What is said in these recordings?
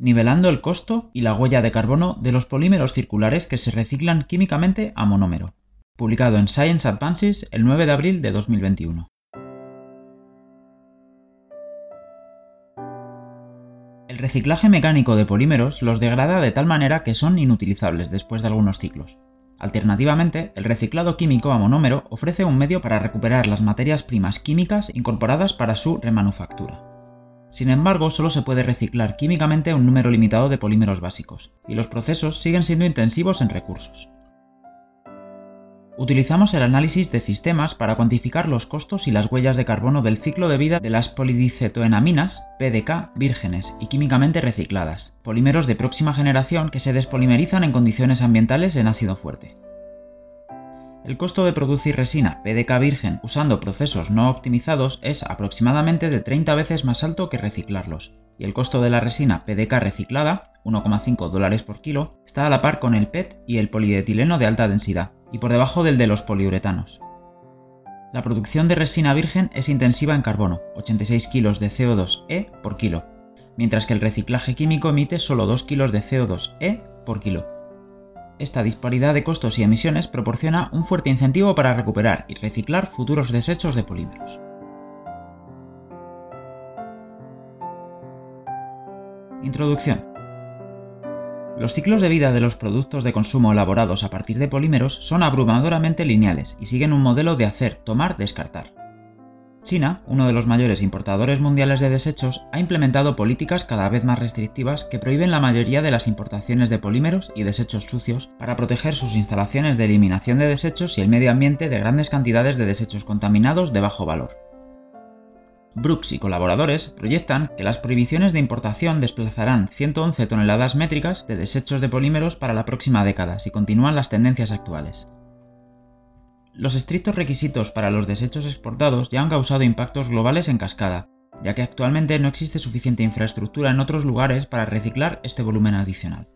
nivelando el costo y la huella de carbono de los polímeros circulares que se reciclan químicamente a monómero, publicado en Science Advances el 9 de abril de 2021. El reciclaje mecánico de polímeros los degrada de tal manera que son inutilizables después de algunos ciclos. Alternativamente, el reciclado químico a monómero ofrece un medio para recuperar las materias primas químicas incorporadas para su remanufactura. Sin embargo, solo se puede reciclar químicamente un número limitado de polímeros básicos, y los procesos siguen siendo intensivos en recursos. Utilizamos el análisis de sistemas para cuantificar los costos y las huellas de carbono del ciclo de vida de las polidicetoenaminas, PDK, vírgenes y químicamente recicladas, polímeros de próxima generación que se despolimerizan en condiciones ambientales en ácido fuerte. El costo de producir resina PDK virgen usando procesos no optimizados es aproximadamente de 30 veces más alto que reciclarlos, y el costo de la resina PDK reciclada, 1,5 dólares por kilo, está a la par con el PET y el polietileno de alta densidad, y por debajo del de los poliuretanos. La producción de resina virgen es intensiva en carbono, 86 kg de CO2e por kilo, mientras que el reciclaje químico emite solo 2 kg de CO2e por kilo. Esta disparidad de costos y emisiones proporciona un fuerte incentivo para recuperar y reciclar futuros desechos de polímeros. Introducción. Los ciclos de vida de los productos de consumo elaborados a partir de polímeros son abrumadoramente lineales y siguen un modelo de hacer, tomar, descartar. China, uno de los mayores importadores mundiales de desechos, ha implementado políticas cada vez más restrictivas que prohíben la mayoría de las importaciones de polímeros y desechos sucios para proteger sus instalaciones de eliminación de desechos y el medio ambiente de grandes cantidades de desechos contaminados de bajo valor. Brooks y colaboradores proyectan que las prohibiciones de importación desplazarán 111 toneladas métricas de desechos de polímeros para la próxima década si continúan las tendencias actuales. Los estrictos requisitos para los desechos exportados ya han causado impactos globales en cascada, ya que actualmente no existe suficiente infraestructura en otros lugares para reciclar este volumen adicional.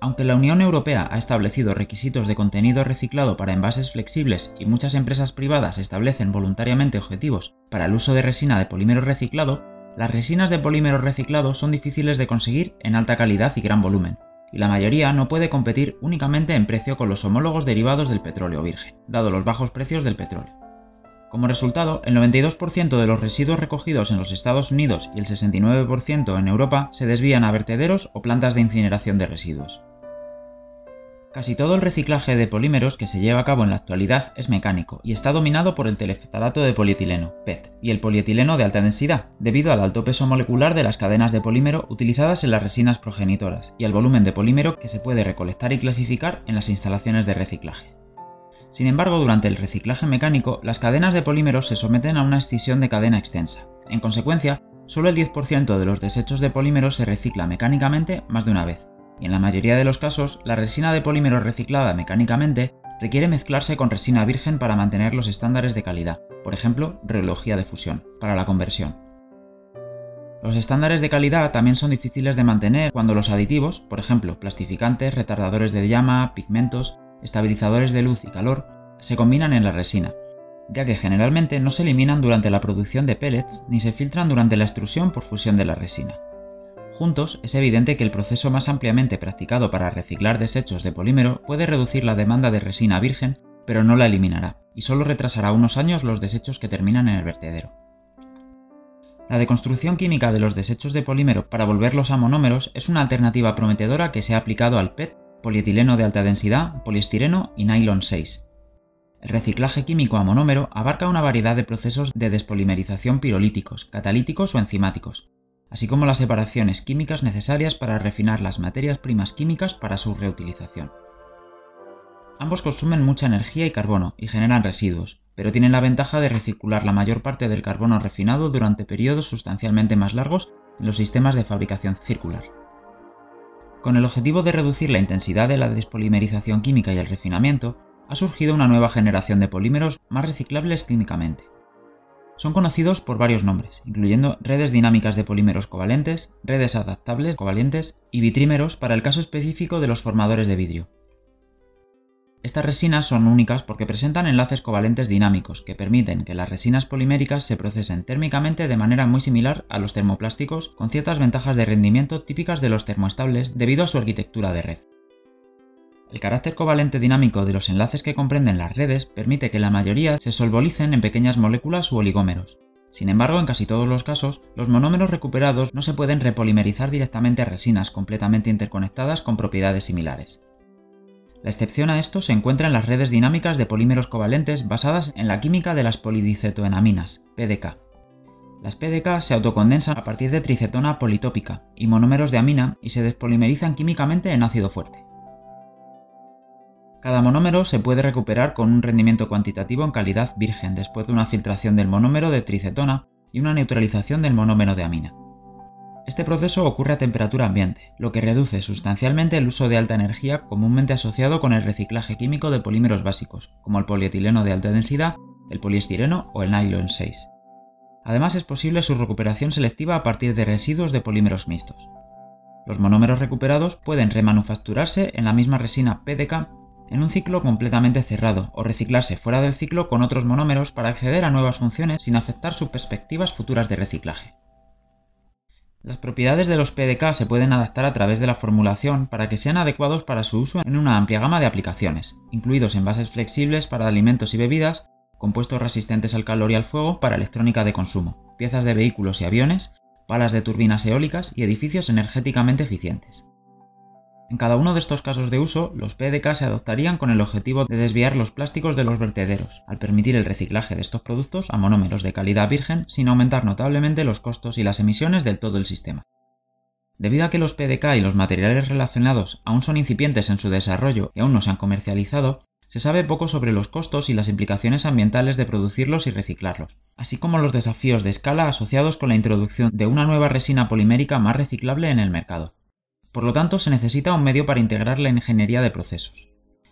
Aunque la Unión Europea ha establecido requisitos de contenido reciclado para envases flexibles y muchas empresas privadas establecen voluntariamente objetivos para el uso de resina de polímero reciclado, las resinas de polímero reciclado son difíciles de conseguir en alta calidad y gran volumen, y la mayoría no puede competir únicamente en precio con los homólogos derivados del petróleo virgen, dado los bajos precios del petróleo. Como resultado, el 92% de los residuos recogidos en los Estados Unidos y el 69% en Europa se desvían a vertederos o plantas de incineración de residuos. Casi todo el reciclaje de polímeros que se lleva a cabo en la actualidad es mecánico y está dominado por el teleftalato de polietileno, PET, y el polietileno de alta densidad, debido al alto peso molecular de las cadenas de polímero utilizadas en las resinas progenitoras y al volumen de polímero que se puede recolectar y clasificar en las instalaciones de reciclaje. Sin embargo, durante el reciclaje mecánico, las cadenas de polímeros se someten a una escisión de cadena extensa. En consecuencia, solo el 10% de los desechos de polímeros se recicla mecánicamente más de una vez, en la mayoría de los casos la resina de polímero reciclada mecánicamente requiere mezclarse con resina virgen para mantener los estándares de calidad, por ejemplo, reología de fusión, para la conversión. Los estándares de calidad también son difíciles de mantener cuando los aditivos, por ejemplo, plastificantes, retardadores de llama, pigmentos, estabilizadores de luz y calor, se combinan en la resina, ya que generalmente no se eliminan durante la producción de pellets ni se filtran durante la extrusión por fusión de la resina. Juntos, es evidente que el proceso más ampliamente practicado para reciclar desechos de polímero puede reducir la demanda de resina virgen, pero no la eliminará, y solo retrasará unos años los desechos que terminan en el vertedero. La deconstrucción química de los desechos de polímero para volverlos a monómeros es una alternativa prometedora que se ha aplicado al PET, polietileno de alta densidad, poliestireno y nylon 6. El reciclaje químico a monómero abarca una variedad de procesos de despolimerización pirolíticos, catalíticos o enzimáticos, así como las separaciones químicas necesarias para refinar las materias primas químicas para su reutilización. Ambos consumen mucha energía y carbono y generan residuos, pero tienen la ventaja de recircular la mayor parte del carbono refinado durante periodos sustancialmente más largos en los sistemas de fabricación circular. Con el objetivo de reducir la intensidad de la despolimerización química y el refinamiento, ha surgido una nueva generación de polímeros más reciclables químicamente. Son conocidos por varios nombres, incluyendo redes dinámicas de polímeros covalentes, redes adaptables covalentes y vitrímeros para el caso específico de los formadores de vidrio. Estas resinas son únicas porque presentan enlaces covalentes dinámicos que permiten que las resinas poliméricas se procesen térmicamente de manera muy similar a los termoplásticos con ciertas ventajas de rendimiento típicas de los termoestables debido a su arquitectura de red. El carácter covalente dinámico de los enlaces que comprenden las redes permite que la mayoría se solvolicen en pequeñas moléculas u oligómeros. Sin embargo, en casi todos los casos, los monómeros recuperados no se pueden repolimerizar directamente a resinas completamente interconectadas con propiedades similares. La excepción a esto se encuentra en las redes dinámicas de polímeros covalentes basadas en la química de las polidicetoenaminas, PDK. Las PDK se autocondensan a partir de tricetona politópica y monómeros de amina y se despolimerizan químicamente en ácido fuerte. Cada monómero se puede recuperar con un rendimiento cuantitativo en calidad virgen después de una filtración del monómero de tricetona y una neutralización del monómero de amina. Este proceso ocurre a temperatura ambiente, lo que reduce sustancialmente el uso de alta energía comúnmente asociado con el reciclaje químico de polímeros básicos, como el polietileno de alta densidad, el poliestireno o el nylon 6. Además es posible su recuperación selectiva a partir de residuos de polímeros mixtos. Los monómeros recuperados pueden remanufacturarse en la misma resina PDK en un ciclo completamente cerrado o reciclarse fuera del ciclo con otros monómeros para acceder a nuevas funciones sin afectar sus perspectivas futuras de reciclaje. Las propiedades de los PDK se pueden adaptar a través de la formulación para que sean adecuados para su uso en una amplia gama de aplicaciones, incluidos envases flexibles para alimentos y bebidas, compuestos resistentes al calor y al fuego para electrónica de consumo, piezas de vehículos y aviones, palas de turbinas eólicas y edificios energéticamente eficientes. En cada uno de estos casos de uso, los PDK se adoptarían con el objetivo de desviar los plásticos de los vertederos, al permitir el reciclaje de estos productos a monómeros de calidad virgen sin aumentar notablemente los costos y las emisiones del todo el sistema. Debido a que los PDK y los materiales relacionados aún son incipientes en su desarrollo y aún no se han comercializado, se sabe poco sobre los costos y las implicaciones ambientales de producirlos y reciclarlos, así como los desafíos de escala asociados con la introducción de una nueva resina polimérica más reciclable en el mercado. Por lo tanto, se necesita un medio para integrar la ingeniería de procesos,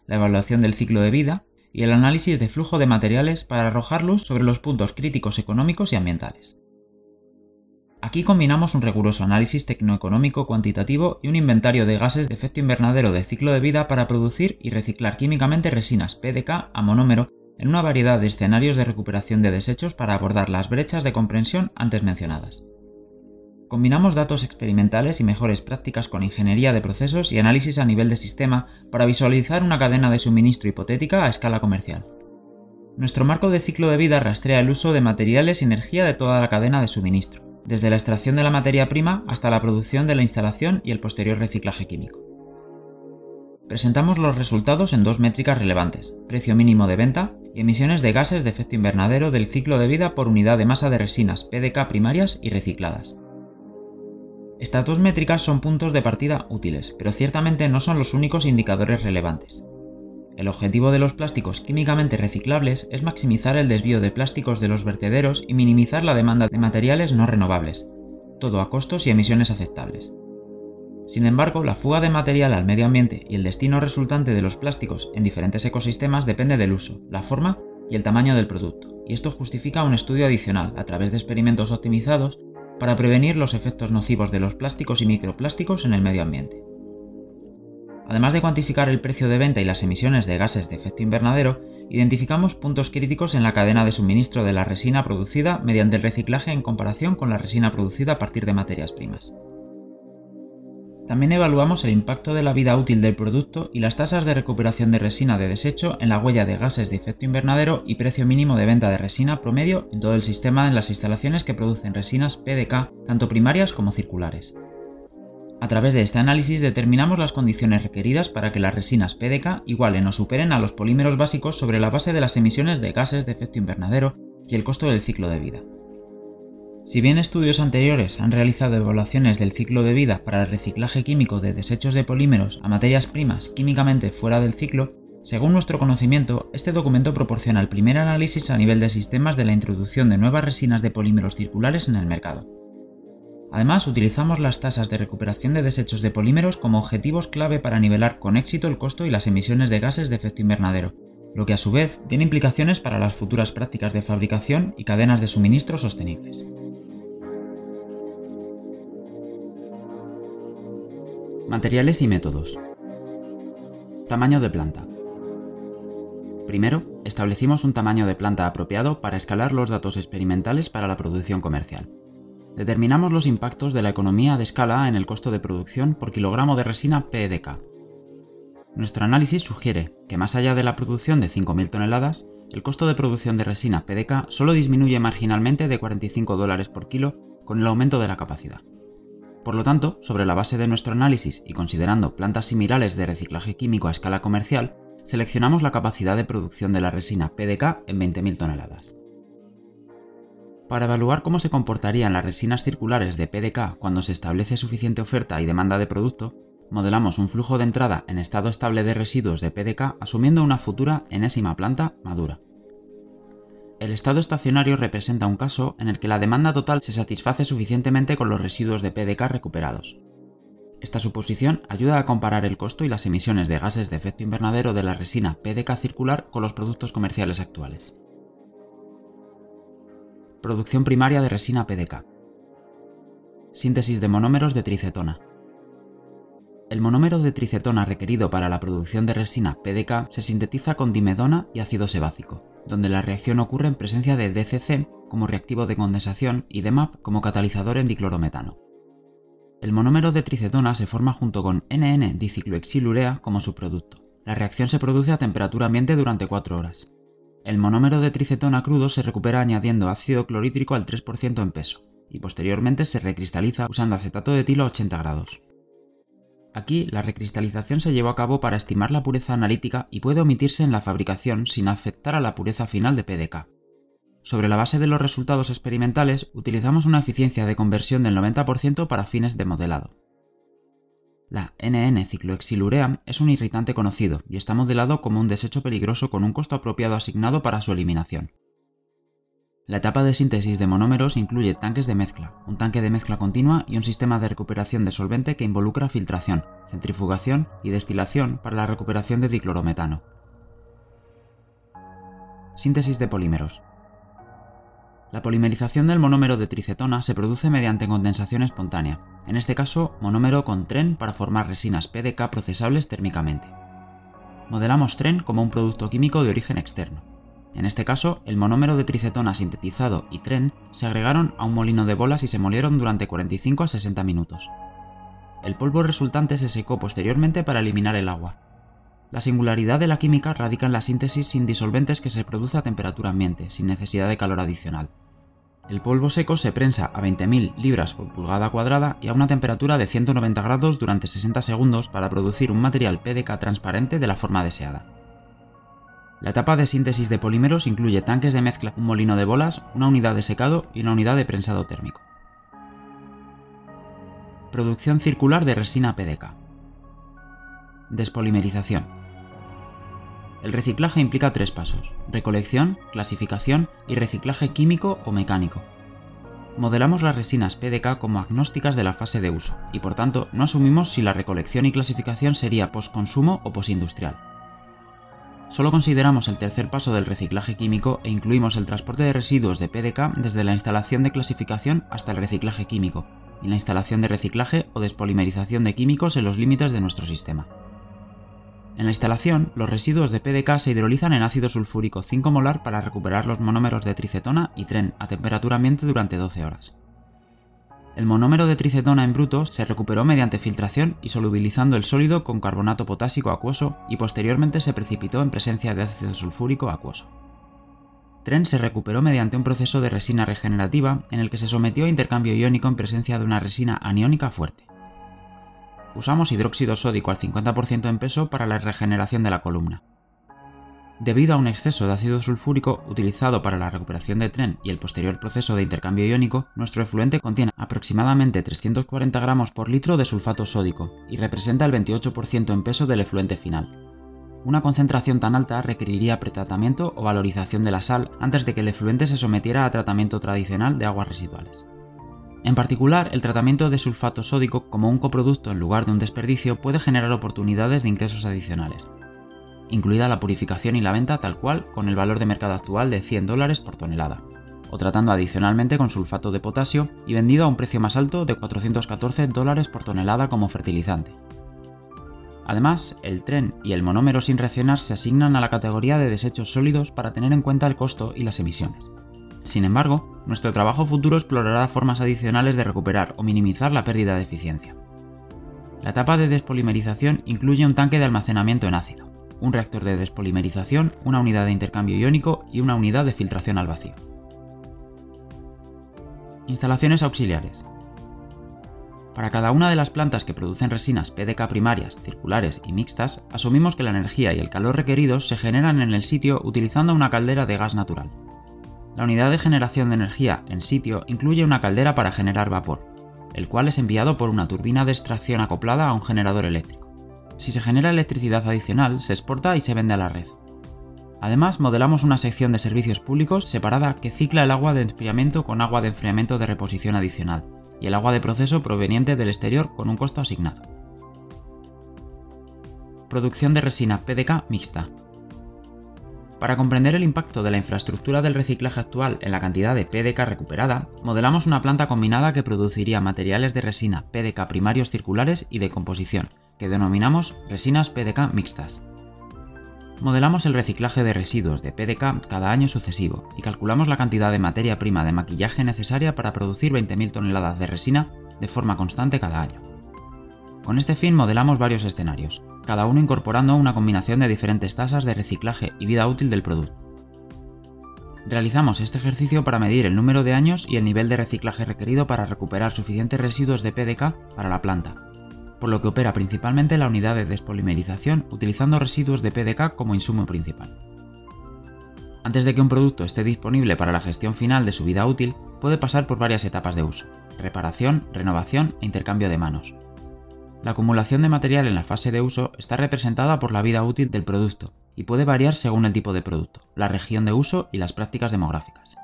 la evaluación del ciclo de vida y el análisis de flujo de materiales para arrojar luz sobre los puntos críticos económicos y ambientales. Aquí combinamos un riguroso análisis tecnoeconómico cuantitativo y un inventario de gases de efecto invernadero de ciclo de vida para producir y reciclar químicamente resinas PDK a monómero en una variedad de escenarios de recuperación de desechos para abordar las brechas de comprensión antes mencionadas. Combinamos datos experimentales y mejores prácticas con ingeniería de procesos y análisis a nivel de sistema para visualizar una cadena de suministro hipotética a escala comercial. Nuestro marco de ciclo de vida rastrea el uso de materiales y energía de toda la cadena de suministro, desde la extracción de la materia prima hasta la producción de la instalación y el posterior reciclaje químico. Presentamos los resultados en dos métricas relevantes, precio mínimo de venta y emisiones de gases de efecto invernadero del ciclo de vida por unidad de masa de resinas PDK primarias y recicladas. Estas dos métricas son puntos de partida útiles, pero ciertamente no son los únicos indicadores relevantes. El objetivo de los plásticos químicamente reciclables es maximizar el desvío de plásticos de los vertederos y minimizar la demanda de materiales no renovables, todo a costos y emisiones aceptables. Sin embargo, la fuga de material al medio ambiente y el destino resultante de los plásticos en diferentes ecosistemas depende del uso, la forma y el tamaño del producto, y esto justifica un estudio adicional a través de experimentos optimizados para prevenir los efectos nocivos de los plásticos y microplásticos en el medio ambiente. Además de cuantificar el precio de venta y las emisiones de gases de efecto invernadero, identificamos puntos críticos en la cadena de suministro de la resina producida mediante el reciclaje en comparación con la resina producida a partir de materias primas. También evaluamos el impacto de la vida útil del producto y las tasas de recuperación de resina de desecho en la huella de gases de efecto invernadero y precio mínimo de venta de resina promedio en todo el sistema en las instalaciones que producen resinas PDK, tanto primarias como circulares. A través de este análisis determinamos las condiciones requeridas para que las resinas PDK igualen o superen a los polímeros básicos sobre la base de las emisiones de gases de efecto invernadero y el costo del ciclo de vida. Si bien estudios anteriores han realizado evaluaciones del ciclo de vida para el reciclaje químico de desechos de polímeros a materias primas químicamente fuera del ciclo, según nuestro conocimiento, este documento proporciona el primer análisis a nivel de sistemas de la introducción de nuevas resinas de polímeros circulares en el mercado. Además, utilizamos las tasas de recuperación de desechos de polímeros como objetivos clave para nivelar con éxito el costo y las emisiones de gases de efecto invernadero, lo que a su vez tiene implicaciones para las futuras prácticas de fabricación y cadenas de suministro sostenibles. Materiales y métodos. Tamaño de planta. Primero, establecimos un tamaño de planta apropiado para escalar los datos experimentales para la producción comercial. Determinamos los impactos de la economía de escala en el costo de producción por kilogramo de resina PEDK. Nuestro análisis sugiere que más allá de la producción de 5.000 toneladas, el costo de producción de resina PDK solo disminuye marginalmente de 45 dólares por kilo con el aumento de la capacidad. Por lo tanto, sobre la base de nuestro análisis y considerando plantas similares de reciclaje químico a escala comercial, seleccionamos la capacidad de producción de la resina PDK en 20.000 toneladas. Para evaluar cómo se comportarían las resinas circulares de PDK cuando se establece suficiente oferta y demanda de producto, modelamos un flujo de entrada en estado estable de residuos de PDK asumiendo una futura enésima planta madura. El estado estacionario representa un caso en el que la demanda total se satisface suficientemente con los residuos de PDK recuperados. Esta suposición ayuda a comparar el costo y las emisiones de gases de efecto invernadero de la resina PDK circular con los productos comerciales actuales. Producción primaria de resina PDK. Síntesis de monómeros de tricetona. El monómero de tricetona requerido para la producción de resina PDK se sintetiza con dimedona y ácido sebácico, donde la reacción ocurre en presencia de DCC como reactivo de condensación y DMAP como catalizador en diclorometano. El monómero de tricetona se forma junto con NN-dicicloexilurea como subproducto. La reacción se produce a temperatura ambiente durante 4 horas. El monómero de tricetona crudo se recupera añadiendo ácido clorhídrico al 3% en peso, y posteriormente se recristaliza usando acetato de etilo a 80 grados. Aquí, la recristalización se llevó a cabo para estimar la pureza analítica y puede omitirse en la fabricación sin afectar a la pureza final de PDK. Sobre la base de los resultados experimentales, utilizamos una eficiencia de conversión del 90% para fines de modelado. La NN-cicloexilurea es un irritante conocido y está modelado como un desecho peligroso con un costo apropiado asignado para su eliminación. La etapa de síntesis de monómeros incluye tanques de mezcla, un tanque de mezcla continua y un sistema de recuperación de solvente que involucra filtración, centrifugación y destilación para la recuperación de diclorometano. Síntesis de polímeros. La polimerización del monómero de tricetona se produce mediante condensación espontánea, en este caso monómero con tren para formar resinas PDK procesables térmicamente. Modelamos tren como un producto químico de origen externo. En este caso, el monómero de tricetona sintetizado y tren se agregaron a un molino de bolas y se molieron durante 45 a 60 minutos. El polvo resultante se secó posteriormente para eliminar el agua. La singularidad de la química radica en la síntesis sin disolventes que se produce a temperatura ambiente, sin necesidad de calor adicional. El polvo seco se prensa a 20.000 libras por pulgada cuadrada y a una temperatura de 190 grados durante 60 segundos para producir un material PDK transparente de la forma deseada. La etapa de síntesis de polímeros incluye tanques de mezcla, un molino de bolas, una unidad de secado y una unidad de prensado térmico. Producción circular de resina PDK. Despolimerización. El reciclaje implica tres pasos, recolección, clasificación y reciclaje químico o mecánico. Modelamos las resinas PDK como agnósticas de la fase de uso, y por tanto no asumimos si la recolección y clasificación sería postconsumo o postindustrial. Solo consideramos el tercer paso del reciclaje químico e incluimos el transporte de residuos de PDK desde la instalación de clasificación hasta el reciclaje químico, y la instalación de reciclaje o despolimerización de químicos en los límites de nuestro sistema. En la instalación, los residuos de PDK se hidrolizan en ácido sulfúrico 5 molar para recuperar los monómeros de tricetona y tren a temperatura ambiente durante 12 horas. El monómero de tricetona en bruto se recuperó mediante filtración y solubilizando el sólido con carbonato potásico acuoso y posteriormente se precipitó en presencia de ácido sulfúrico acuoso. Tren se recuperó mediante un proceso de resina regenerativa en el que se sometió a intercambio iónico en presencia de una resina aniónica fuerte usamos hidróxido sódico al 50% en peso para la regeneración de la columna. Debido a un exceso de ácido sulfúrico utilizado para la recuperación de tren y el posterior proceso de intercambio iónico, nuestro efluente contiene aproximadamente 340 gramos por litro de sulfato sódico y representa el 28% en peso del efluente final. Una concentración tan alta requeriría pretratamiento o valorización de la sal antes de que el efluente se sometiera a tratamiento tradicional de aguas residuales. En particular, el tratamiento de sulfato sódico como un coproducto en lugar de un desperdicio puede generar oportunidades de ingresos adicionales, incluida la purificación y la venta tal cual con el valor de mercado actual de 100 dólares por tonelada, o tratando adicionalmente con sulfato de potasio y vendido a un precio más alto de 414 dólares por tonelada como fertilizante. Además, el tren y el monómero sin reaccionar se asignan a la categoría de desechos sólidos para tener en cuenta el costo y las emisiones. Sin embargo, nuestro trabajo futuro explorará formas adicionales de recuperar o minimizar la pérdida de eficiencia. La etapa de despolimerización incluye un tanque de almacenamiento en ácido, un reactor de despolimerización, una unidad de intercambio iónico y una unidad de filtración al vacío. Instalaciones auxiliares. Para cada una de las plantas que producen resinas PDK primarias, circulares y mixtas, asumimos que la energía y el calor requeridos se generan en el sitio utilizando una caldera de gas natural. La unidad de generación de energía en sitio incluye una caldera para generar vapor, el cual es enviado por una turbina de extracción acoplada a un generador eléctrico. Si se genera electricidad adicional, se exporta y se vende a la red. Además, modelamos una sección de servicios públicos separada que cicla el agua de enfriamiento con agua de enfriamiento de reposición adicional, y el agua de proceso proveniente del exterior con un costo asignado. Producción de resina PDK mixta. Para comprender el impacto de la infraestructura del reciclaje actual en la cantidad de PDK recuperada, modelamos una planta combinada que produciría materiales de resina PDK primarios circulares y de composición, que denominamos resinas PDK mixtas. Modelamos el reciclaje de residuos de PDK cada año sucesivo y calculamos la cantidad de materia prima de maquillaje necesaria para producir 20.000 toneladas de resina de forma constante cada año. Con este fin modelamos varios escenarios, cada uno incorporando una combinación de diferentes tasas de reciclaje y vida útil del producto. Realizamos este ejercicio para medir el número de años y el nivel de reciclaje requerido para recuperar suficientes residuos de PDK para la planta, por lo que opera principalmente la unidad de despolimerización utilizando residuos de PDK como insumo principal. Antes de que un producto esté disponible para la gestión final de su vida útil, puede pasar por varias etapas de uso, reparación, renovación e intercambio de manos. La acumulación de material en la fase de uso está representada por la vida útil del producto y puede variar según el tipo de producto, la región de uso y las prácticas demográficas.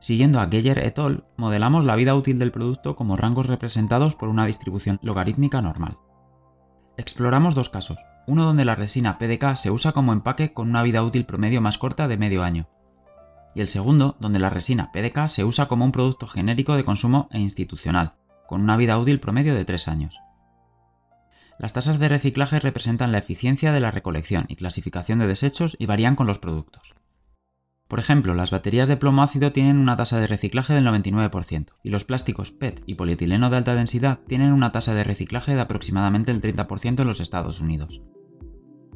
Siguiendo a Geyer et al., modelamos la vida útil del producto como rangos representados por una distribución logarítmica normal. Exploramos dos casos, uno donde la resina PDK se usa como empaque con una vida útil promedio más corta de medio año, y el segundo donde la resina PDK se usa como un producto genérico de consumo e institucional, con una vida útil promedio de tres años. Las tasas de reciclaje representan la eficiencia de la recolección y clasificación de desechos y varían con los productos. Por ejemplo, las baterías de plomo ácido tienen una tasa de reciclaje del 99% y los plásticos PET y polietileno de alta densidad tienen una tasa de reciclaje de aproximadamente el 30% en los Estados Unidos.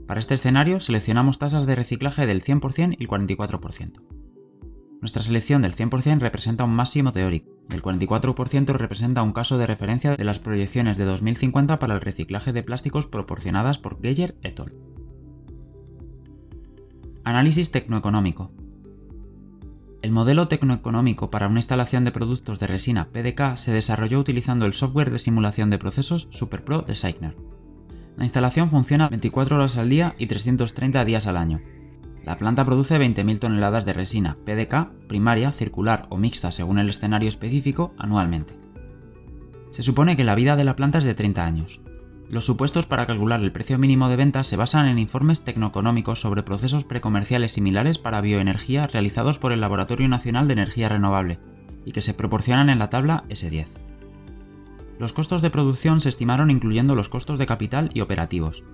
Para este escenario seleccionamos tasas de reciclaje del 100% y el 44%. Nuestra selección del 100% representa un máximo teórico el 44% representa un caso de referencia de las proyecciones de 2050 para el reciclaje de plásticos proporcionadas por Geyer et al. Análisis tecnoeconómico. El modelo tecnoeconómico para una instalación de productos de resina PDK se desarrolló utilizando el software de simulación de procesos SuperPro de Zeichner. La instalación funciona 24 horas al día y 330 días al año. La planta produce 20.000 toneladas de resina PDK, primaria, circular o mixta según el escenario específico, anualmente. Se supone que la vida de la planta es de 30 años. Los supuestos para calcular el precio mínimo de venta se basan en informes tecnoeconómicos sobre procesos precomerciales similares para bioenergía realizados por el Laboratorio Nacional de Energía Renovable y que se proporcionan en la tabla S10. Los costos de producción se estimaron incluyendo los costos de capital y operativos.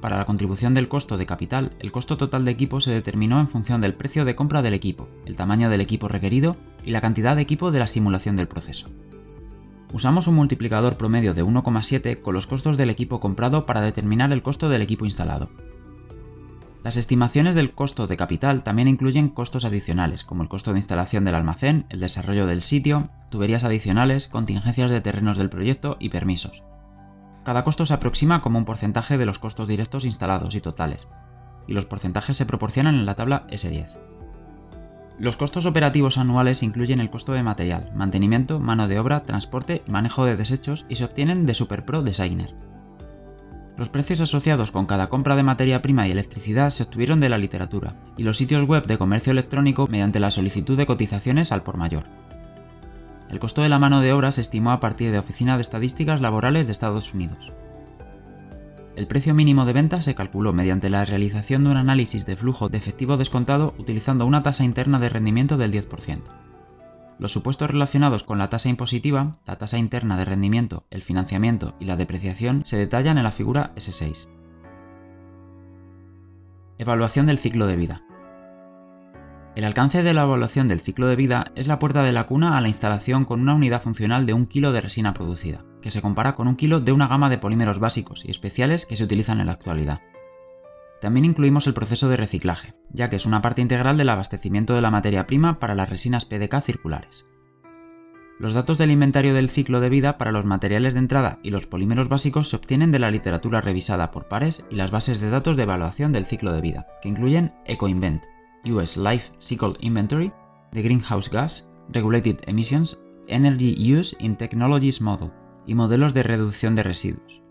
Para la contribución del costo de capital, el costo total de equipo se determinó en función del precio de compra del equipo, el tamaño del equipo requerido y la cantidad de equipo de la simulación del proceso. Usamos un multiplicador promedio de 1,7 con los costos del equipo comprado para determinar el costo del equipo instalado. Las estimaciones del costo de capital también incluyen costos adicionales, como el costo de instalación del almacén, el desarrollo del sitio, tuberías adicionales, contingencias de terrenos del proyecto y permisos. Cada costo se aproxima como un porcentaje de los costos directos instalados y totales, y los porcentajes se proporcionan en la tabla S10. Los costos operativos anuales incluyen el costo de material, mantenimiento, mano de obra, transporte y manejo de desechos y se obtienen de SuperPro Designer. Los precios asociados con cada compra de materia prima y electricidad se obtuvieron de la literatura y los sitios web de comercio electrónico mediante la solicitud de cotizaciones al por mayor. El costo de la mano de obra se estimó a partir de Oficina de Estadísticas Laborales de Estados Unidos. El precio mínimo de venta se calculó mediante la realización de un análisis de flujo de efectivo descontado utilizando una tasa interna de rendimiento del 10%. Los supuestos relacionados con la tasa impositiva, la tasa interna de rendimiento, el financiamiento y la depreciación se detallan en la figura S6. Evaluación del ciclo de vida. El alcance de la evaluación del ciclo de vida es la puerta de la cuna a la instalación con una unidad funcional de un kilo de resina producida, que se compara con un kilo de una gama de polímeros básicos y especiales que se utilizan en la actualidad. También incluimos el proceso de reciclaje, ya que es una parte integral del abastecimiento de la materia prima para las resinas PDK circulares. Los datos del inventario del ciclo de vida para los materiales de entrada y los polímeros básicos se obtienen de la literatura revisada por pares y las bases de datos de evaluación del ciclo de vida, que incluyen EcoInvent, US Life Cycle Inventory, The Greenhouse Gas, Regulated Emissions, Energy Use in Technologies Model y modelos de reducción de residuos.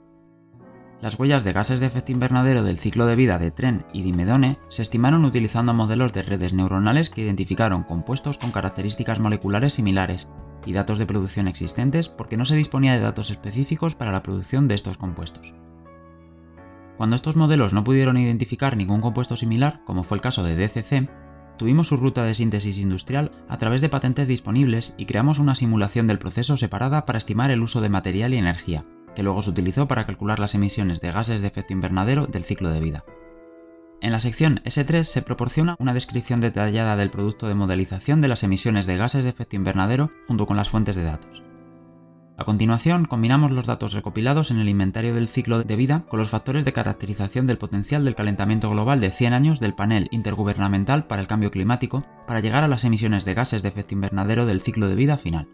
Las huellas de gases de efecto invernadero del ciclo de vida de Tren y Dimedone se estimaron utilizando modelos de redes neuronales que identificaron compuestos con características moleculares similares y datos de producción existentes porque no se disponía de datos específicos para la producción de estos compuestos. Cuando estos modelos no pudieron identificar ningún compuesto similar, como fue el caso de DCC, tuvimos su ruta de síntesis industrial a través de patentes disponibles y creamos una simulación del proceso separada para estimar el uso de material y energía, que luego se utilizó para calcular las emisiones de gases de efecto invernadero del ciclo de vida. En la sección S3 se proporciona una descripción detallada del producto de modelización de las emisiones de gases de efecto invernadero junto con las fuentes de datos. A continuación, combinamos los datos recopilados en el inventario del ciclo de vida con los factores de caracterización del potencial del calentamiento global de 100 años del panel intergubernamental para el cambio climático para llegar a las emisiones de gases de efecto invernadero del ciclo de vida final.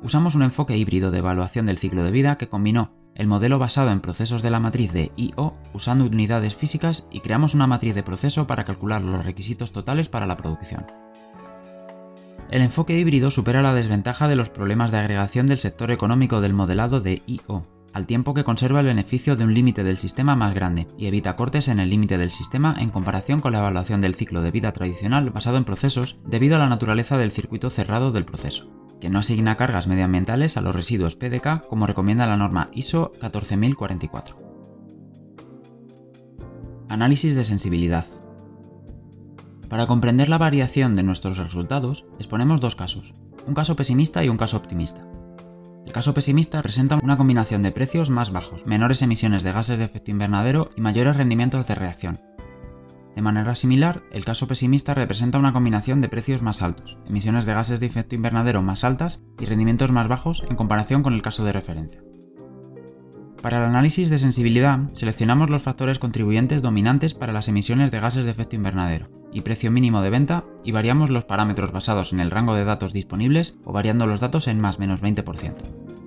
Usamos un enfoque híbrido de evaluación del ciclo de vida que combinó el modelo basado en procesos de la matriz de IO usando unidades físicas y creamos una matriz de proceso para calcular los requisitos totales para la producción. El enfoque híbrido supera la desventaja de los problemas de agregación del sector económico del modelado de IO, al tiempo que conserva el beneficio de un límite del sistema más grande y evita cortes en el límite del sistema en comparación con la evaluación del ciclo de vida tradicional basado en procesos debido a la naturaleza del circuito cerrado del proceso, que no asigna cargas medioambientales a los residuos PDK como recomienda la norma ISO 14044. Análisis de sensibilidad. Para comprender la variación de nuestros resultados, exponemos dos casos, un caso pesimista y un caso optimista. El caso pesimista presenta una combinación de precios más bajos, menores emisiones de gases de efecto invernadero y mayores rendimientos de reacción. De manera similar, el caso pesimista representa una combinación de precios más altos, emisiones de gases de efecto invernadero más altas y rendimientos más bajos en comparación con el caso de referencia. Para el análisis de sensibilidad, seleccionamos los factores contribuyentes dominantes para las emisiones de gases de efecto invernadero y precio mínimo de venta y variamos los parámetros basados en el rango de datos disponibles o variando los datos en más menos 20%.